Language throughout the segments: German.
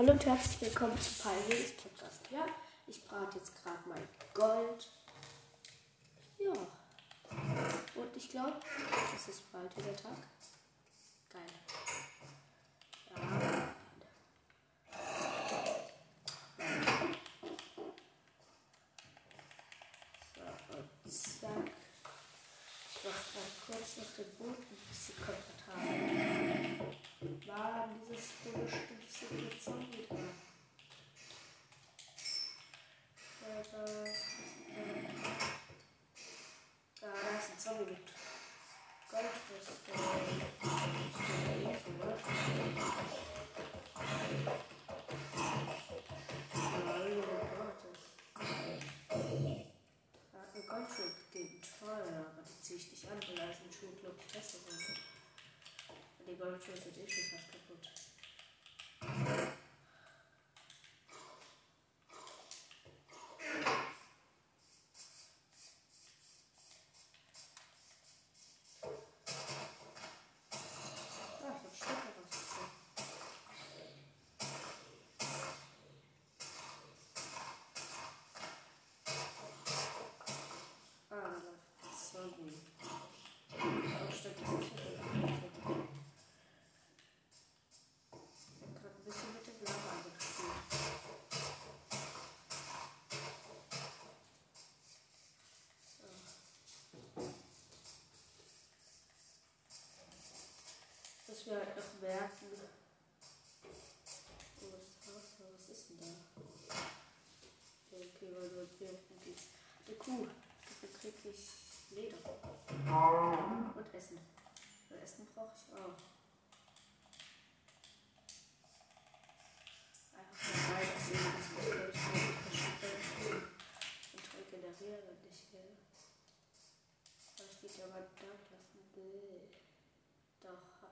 Hallo und herzlich willkommen zu Pioneers Podcast. Ja, ich brate jetzt gerade mein Gold. Ja. Und ich glaube, es ist bald wieder Tag. Geil. Ja. So, und zack. Ich mache mal kurz noch den Boden ein bisschen komfortabel. War dieses mit Zombie da? Da, da, da ist ein Zombie mit Goldrüstung. Ja, eine Goldschuhe gegen teuer, aber die ziehe ich nicht an, weil Eisenschuhe, glaube ich, besser sind. Und die Goldschuhe sind eh schon fast kaputt. Ah, ich hab Stecker rausgezogen. Ah, da läuft das Zombie. Oh, stimmt, das ist nicht Ich hab grad ein bisschen mit dem Lava gespielt. Dass wir halt noch merken. Oh, was ist? Was denn da? Okay, weil du wirken gehst. Eine Kuh. Dafür krieg ich Leder. Und Essen. Weil Essen brauche ich auch. Einfach mal das muss verschieben. Und regenerieren. Aber ich will ja mal da lassen. Bäh.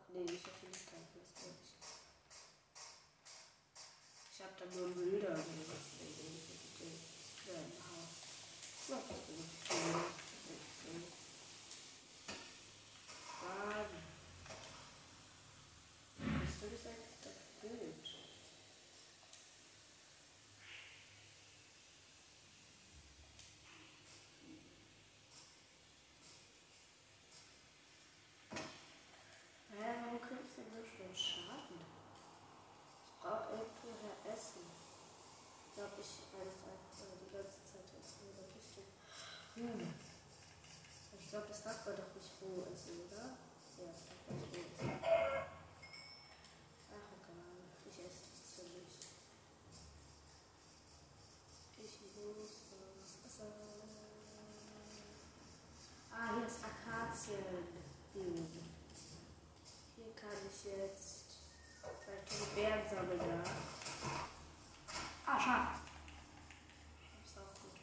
Nee, nicht da gelassen, glaub ich. Hab da nur da gelassen. Ja, im Haus. Ja, das bin ich. Mann. Bist du gesagt, ist doch gut. Hä, warum kriegst du denn so schnell Schaden? Ich brauche irgendwoher Essen. Ich einfach äh, die ganze Zeit essen oder richtig. Hm. Ich glaube, das darf man doch nicht roh essen, oder? Ja, das darf man nicht roh essen. Ach, egal. Ich esse das für mich. Ich muss was Wasser. Ah, hier ist Akazien. Hm. Hier kann ich jetzt vielleicht Beeren sammeln, ja. Ah, Schaf. Ist auch gut.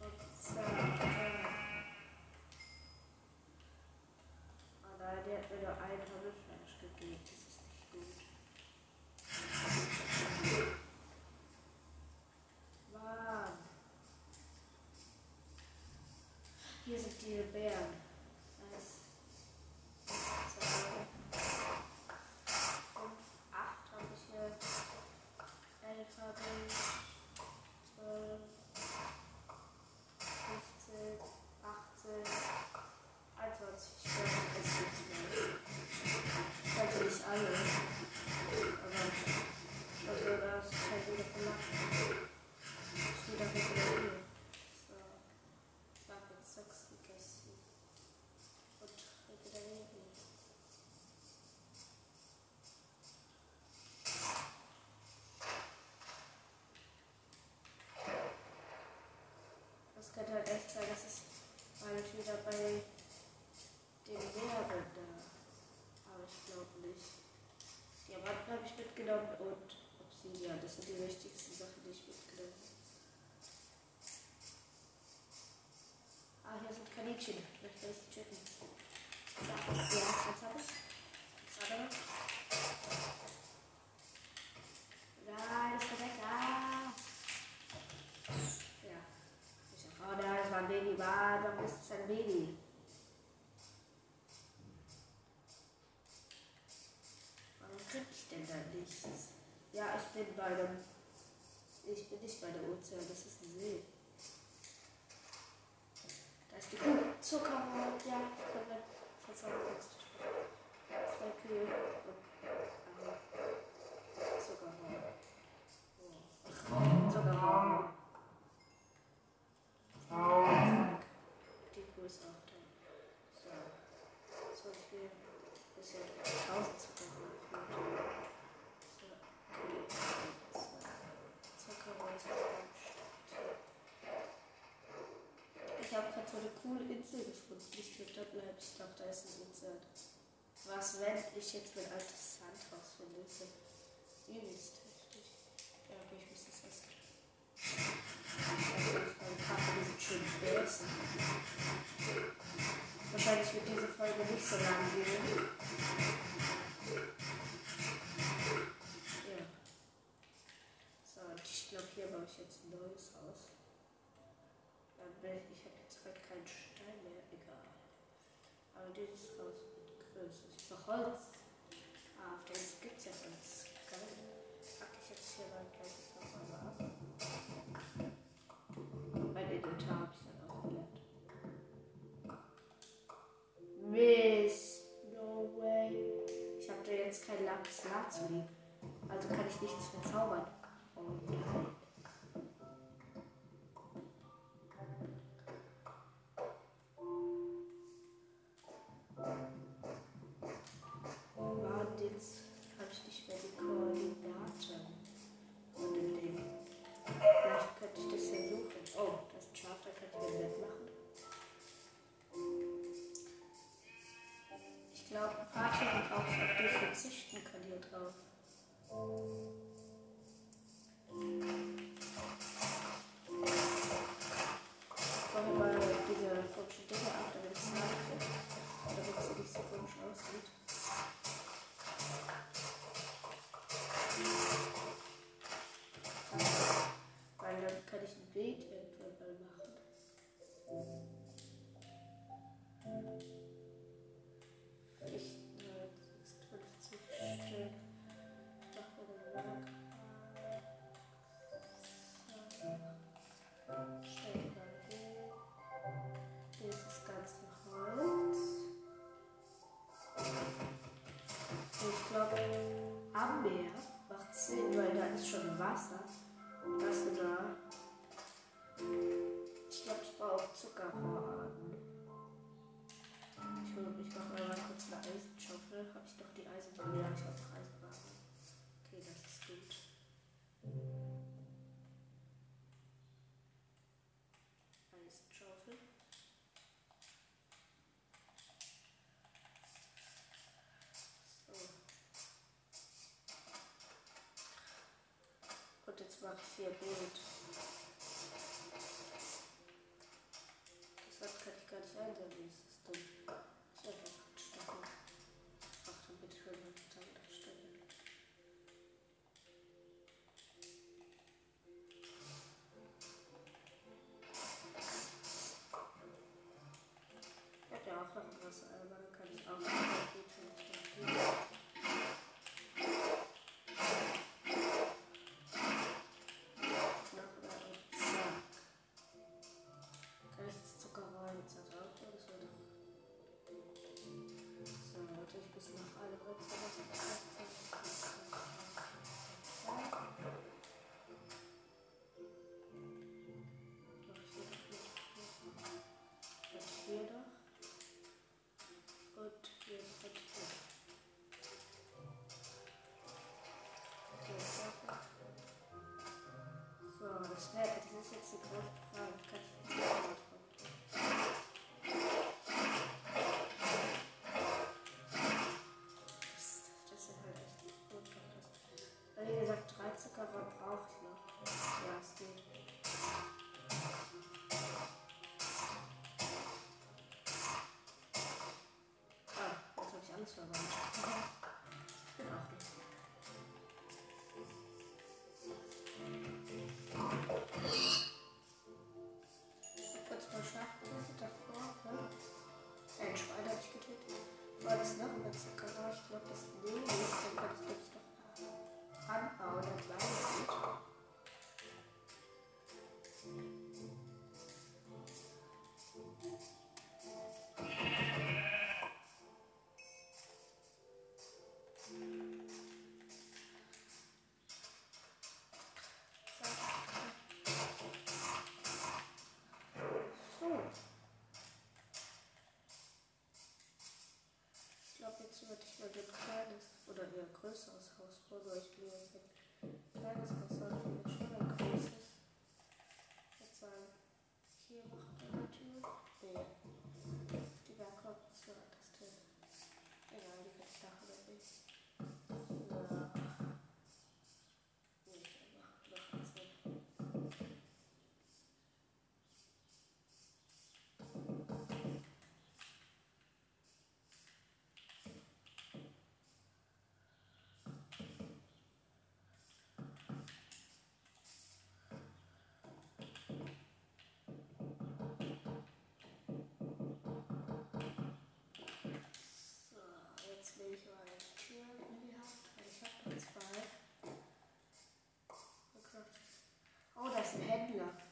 Und zack. äh. Ah nein, der hat mir nur ein Hammelfleisch gegeben. Das ist nicht gut. Mann. Hier sind Bienchen. Jetzt soll ich töten. So, ja, jetzt habe ich. Jetzt habe ich. Da, das ist weg. Da. Ja. Oh, da, das war ein Baby. War, warum ist es ein Baby? Warum krieg ich denn da nichts? Ja, ich bin bei dem. Ich bin nicht bei der Ozean, das ist ein See. Zuckerrohr, und ja, können wir versorgt. Zwei Kühe und äh, Zuckerrohr. Zuckerrohr. Die Kuh ist auch drin. So. So viel ist ja 1000 Zuckerhorn. So. Okay. So. Zuckerhorn ist vor eine coole Insel gefunden. Ich glaube, da bleibst doch, da ist ein Insert. Was, wenn ich jetzt mein altes Sandhaus finde? Ist das übelst heftig. Ja, aber ich muss das essen. Also, ein paar Minuten schön essen. Wahrscheinlich wird diese Folge nicht so lang gehen. Ja. So, und ich glaube, hier baue ich jetzt ein neues Haus. Dann bin ich aber dieses Haus wird größer. Ist doch Holz. Ah, vielleicht gibt es ja Holz. Pack ich jetzt hier mal gleich nochmal ab. Mein Inventar habe ich dann auch gelernt. Mist. No way. Ich habe da jetzt kein Lapis Lazuli. Also kann ich nichts verzaubern. Oh, Und кислот все будут. Кислотка да, даже состоит. Gracias. Mal so ein kleines oder eher größeres Haus bauen, weil ich will jetzt ein kleines Händler.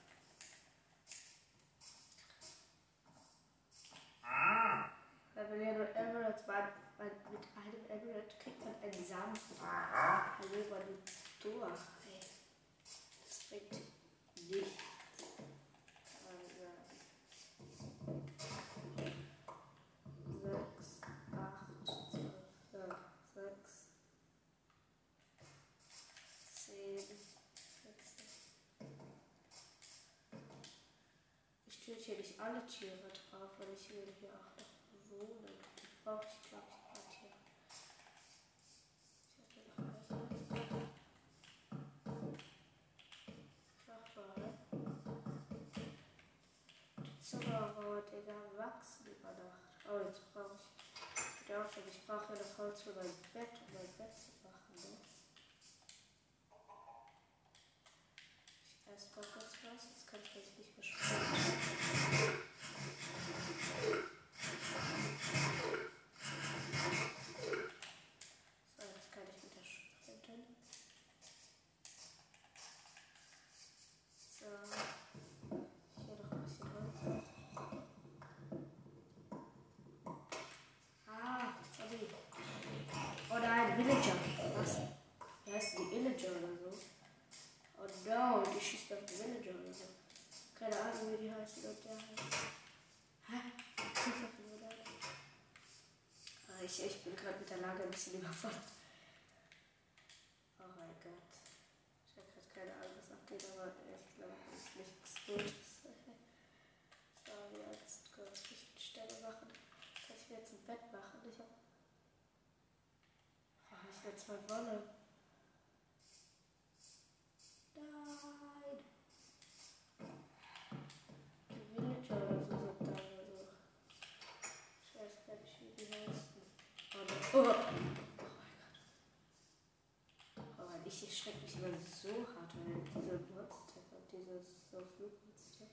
Ich tue hier nicht alle Tiere drauf, weil ich will hier auch noch wohnen. Brauche ich, glaube ich, gerade hier. Ich hatte noch welche. Nachbarn. Die Zuckerrohr, Digga, wachsen über Nacht. Oh, jetzt brauche ich. Ich auch schon, ich brauche ja noch Holz für mein Bett, um mein Bett zu machen, ne? Ich esse mal kurz was, jetzt kann ich mich nicht mehr. So, jetzt kann ich wieder sprinten. So. Hier noch ein bisschen Holz. Ah, sorry. Oh nein, Villager. Was? Wie heißt die Villager oder so? Oh no, die schießt auf den Villager oder so. Keine Ahnung, wie die heißt oder der heißt. Hä? Ich schieß auf den Villager. Ah, ich, ich bin gerade mit der Lage ein bisschen überfordert. Oh mein Gott. Ich habe gerade keine Ahnung, was abgeht, aber ich glaube, es ist nichts Gutes. So, jetzt kurz Lichtstelle machen. Kann ich mir jetzt ein Bett machen? Ich habe. Oh, ich will zwei Wolle. Oh, oh. oh mein Gott. Oh Mann, ich erschrecke mich immer so hart, wenn diese Monster und dieses so Flugmonster.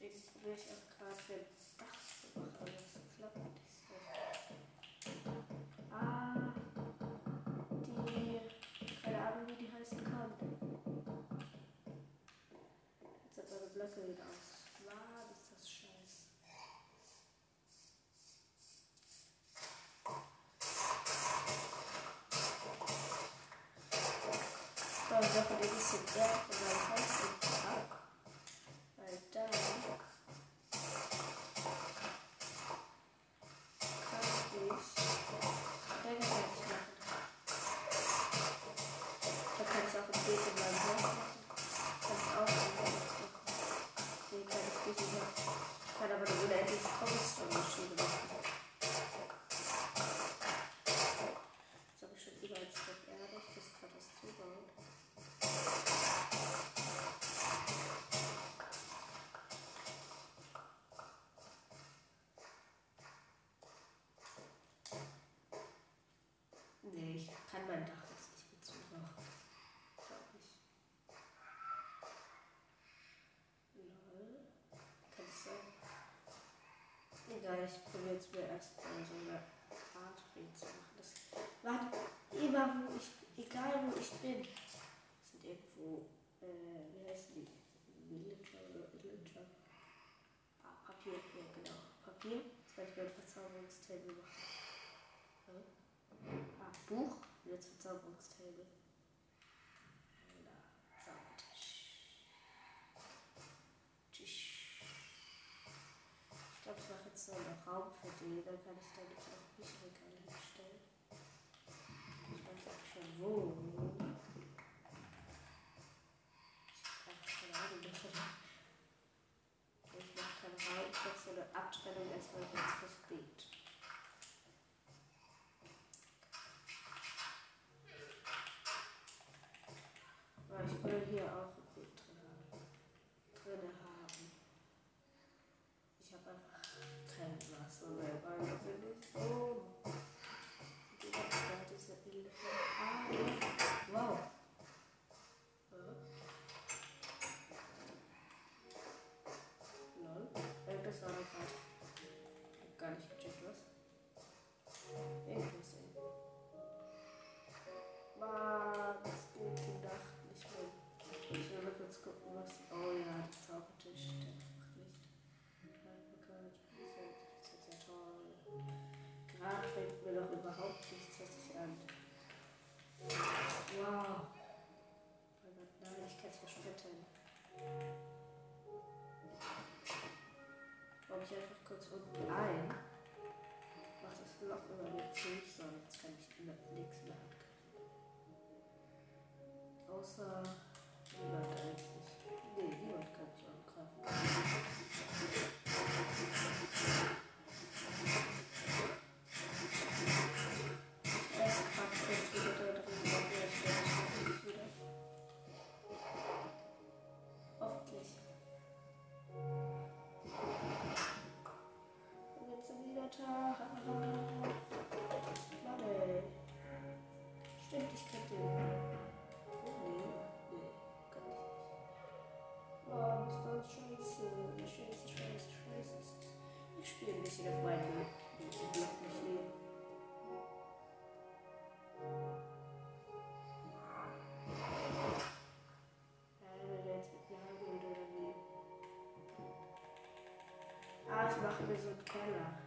Deswegen probiere ich auch gerade ein Dach zu machen, aber das klappt nicht so. Ah, die, keine Ahnung, wie die heißen kann. Jetzt hat meine Blöcke wieder aus. Wow, ist das scheiße. So, ich hoffe, ein bisschen Erd in meinem Nee, ich kann mein Dach jetzt nicht mit zubauen. Glaub ich. Lol. Kann es sein? Egal, ich probiere jetzt mir erstmal so eine Art Bild zu machen. Das warte, immer wo ich, egal wo ich bin, sind irgendwo, äh, wie heißen die? Villager oder Villager? Ah, Papier, ja genau. Papier. Jetzt werde ich mir ein Verzauberungstable machen. Buch und jetzt Verzauberungstable. Ich glaube, ich mache jetzt so einen Raum für den, dann kann ich da nicht noch Bücher hinstellen. Ich weiß auch schon wo. Ich habe keine Ahnung, ich mache keinen Raum, ich mache so eine Abtrennung erstmal es fürs geht. kurz unten ein. Mach das Loch überlebt sich, so sonst kann ich nichts mehr. Außer über לך וזאת כלה.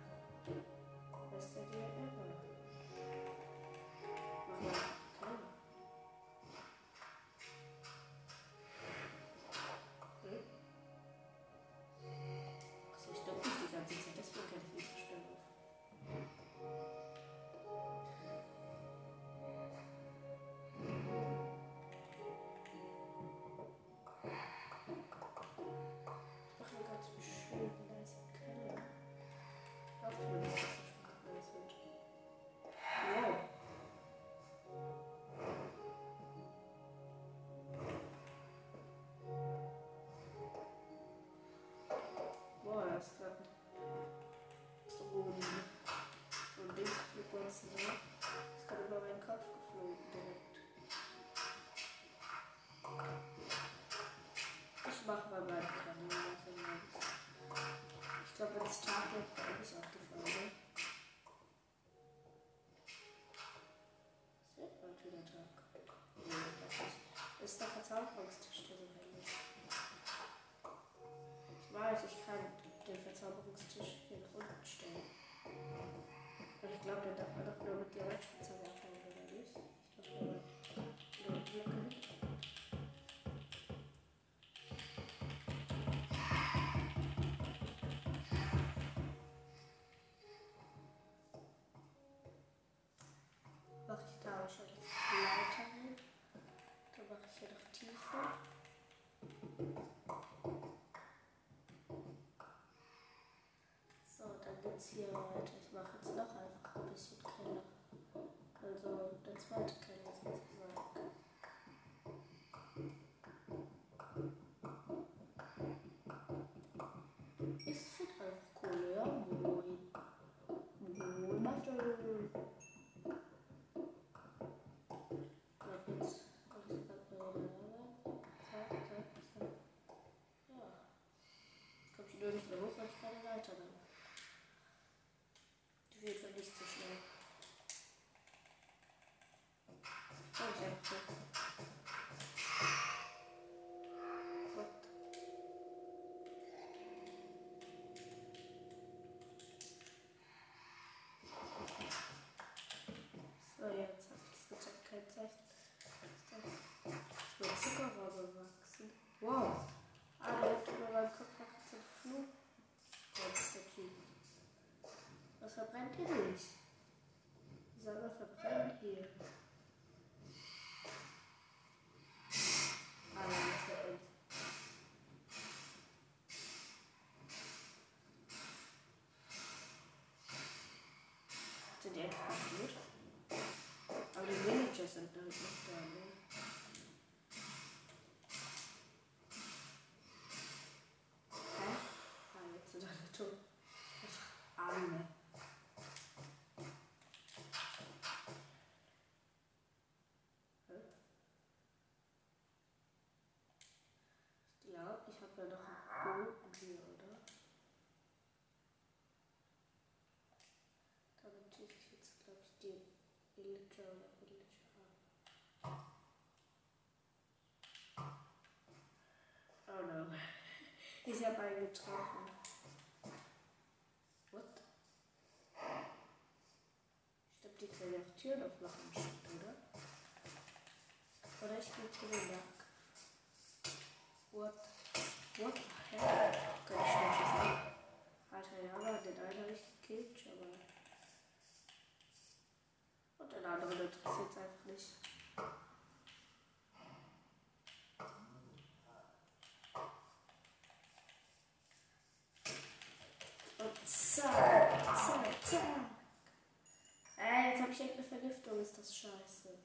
Frage, darf man doch nur mit der Spitze werfen, oder nicht? Ich glaube, nur mit Blöcken. Mache ich da wahrscheinlich Leiter hin. Dann mache ich hier noch tiefer. So, dann geht's hier weiter. Ich mache jetzt noch eine. Excellent. Só canta luz. Ja noch einen Bogen hier, oder? Damit tue ich jetzt, glaube ich, die Villager oder Villager ab. Oh no. Ich habe einen getroffen. What? Ich glaube, die können ja auch Türen aufmachen, oder? Oder ich bin Telemark. What? What? Kann ich schnell schießen. Alter, ja, aber den einen habe gekillt, aber. Und den anderen interessiert es einfach nicht. Und zack, zack, zack. Ey, jetzt habe ich irgendeine Vergiftung, ist das scheiße.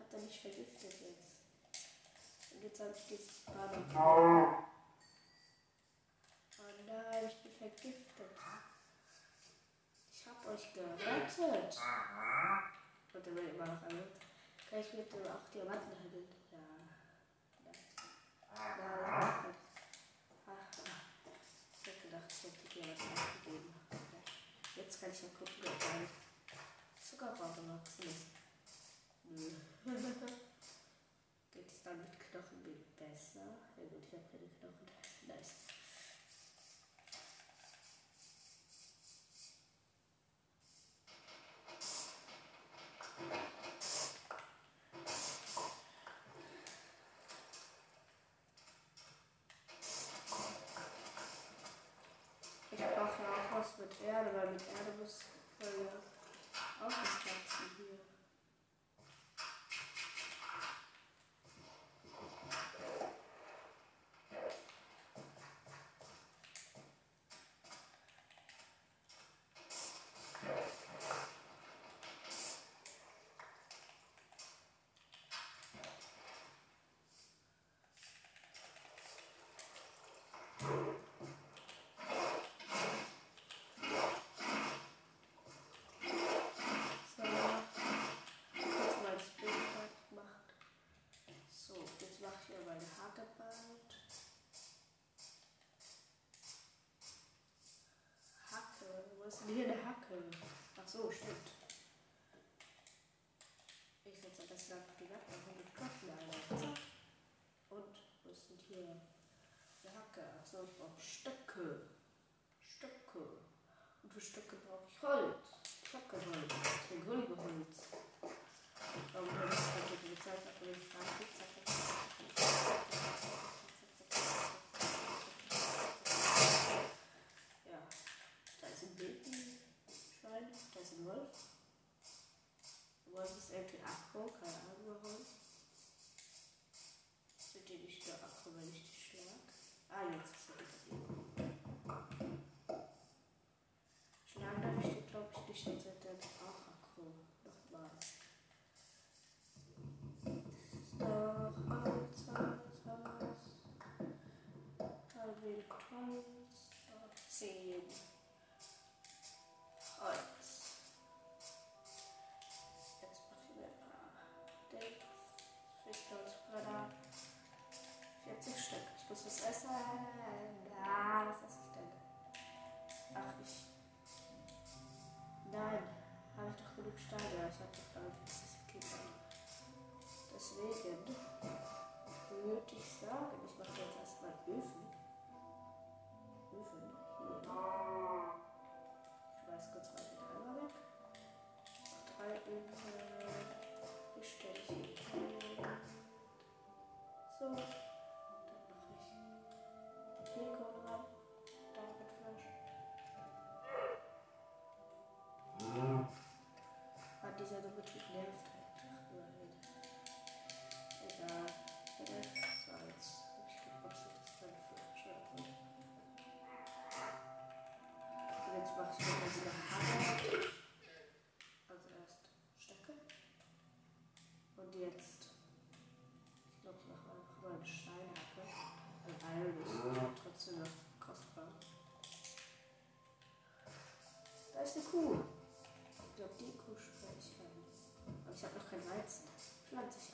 Hat er mich vergiftet jetzt? Und jetzt habe ich dieses Panik. Oh nein, ich bin vergiftet. Ich hab euch gerettet. Und der will immer noch erhöht. Kann ich mit dem auch Diamanten handeln? Ja. Ja, ja. Ich hab gedacht, ich hätte dir was abgegeben. Jetzt kann ich ja gucken, ob mein Zuckerrohr gewachsen ist. Nö. Geht es dann mit Knochen besser? Ja gut, ich habe keine Knochen. Nice. Ich brauche ja auch was mit Erde, weil mit Erde muss soll ja auch was wachsen hier. So, kurz mal das Bild gemacht. So, jetzt mache ich hier meine Hacke bald. Hacke, wo ist hier eine Hacke? Ach so, stimmt. Ich setze am besten einfach die und Knochen ein. Zack. Und ist denn hier eine Hacke? Ach so, ich brauche Stöcke. Stöcke. Und für Stöcke brauche ich Holz. geschnittenen Haarakrone. Nochmal. Doch eins, eins, Nervt einfach nur halt. Egal. So, jetzt hab ich gebastelt, das ist dann für Schöpfung. Und jetzt mach ich mal wieder Hammer. Also erst Stöcke. Und jetzt. Ich glaube, ich mache einfach mal eine Steinhacke. Ein Iron ist trotzdem noch kostbar. Da ist eine Kuh. Ich habe noch kein Weizen. Pflanze ich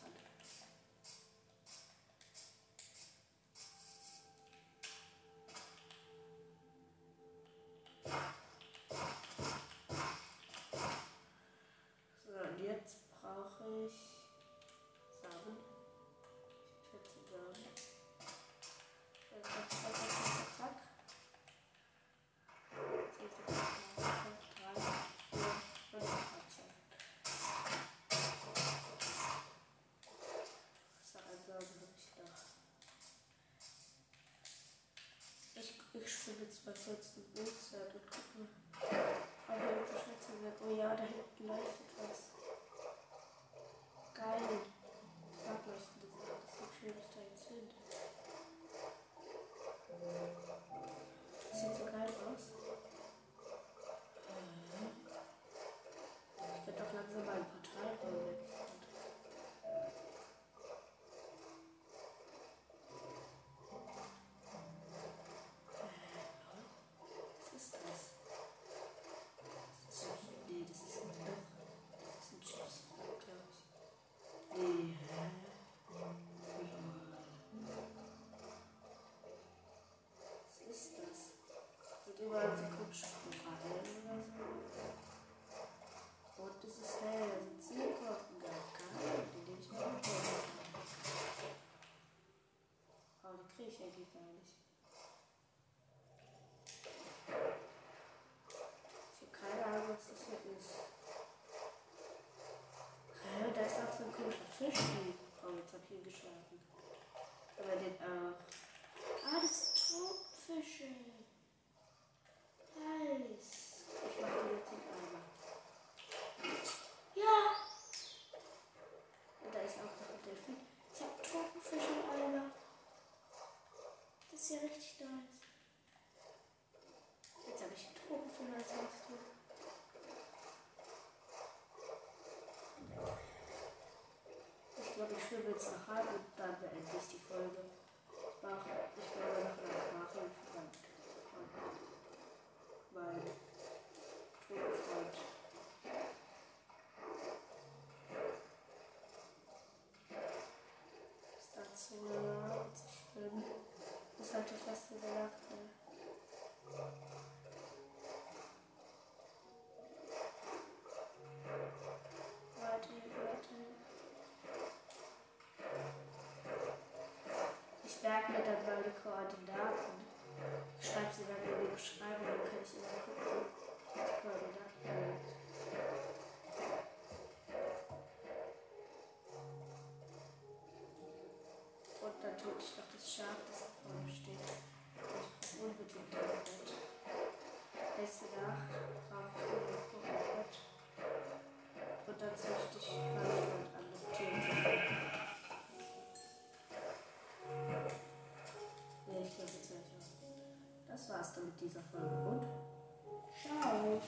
Ich, ich spiele jetzt bei 14 Uhrzeit und gucke. Aber irgendwie schätze. Oh ja, da hinten leuchtet was. Geil. Ich mag leuchtende Sachen. Das sieht schön, dass da jetzt hin. Das sieht so geil aus. Ich werde auch langsam mal ein Portal bauen. Was ist das? Das ist so, nee, das ist ein Loch. Das ist ein Chips, glaube ich. Nee, hä? Was ist das? Sind überall so Kutschkorallen oder so? Und es ist hell, da sind Seekorken geil, die nehme ich mal mit. Aber die kriege ich eigentlich gar nicht. Ich habe keine Ahnung, was das hier ist. Hä, da ist auch so ein komischer Fisch. Oh, jetzt hab ich ihn geschlafen. Aber den auch. Ah, das sind Tropenfische. Nice. Ich mach die jetzt in Eimer. Ja. Und da ist auch noch ein Delfin. Ich hab Tropenfische im Eimer. Das ist ja richtig nice. Jetzt habe ich einen Tropenfisch als nächstes. Glaube, jetzt nach Hause und dann beende ich die Folge. Mach, ich werde noch eine Nachhilfe von meinem toten Freund. Ist das so zu schwimmen? Das hat ja fast Tue ich noch das Schaf, das da vorne steht. Ich brauche unbedingt ein Bett. Nächste Nacht brauche ich unbedingt ein Bett. Und dann züchte ich das Tier. Nee, ich glaube jetzt nicht. Das war's dann mit dieser Folge und ciao.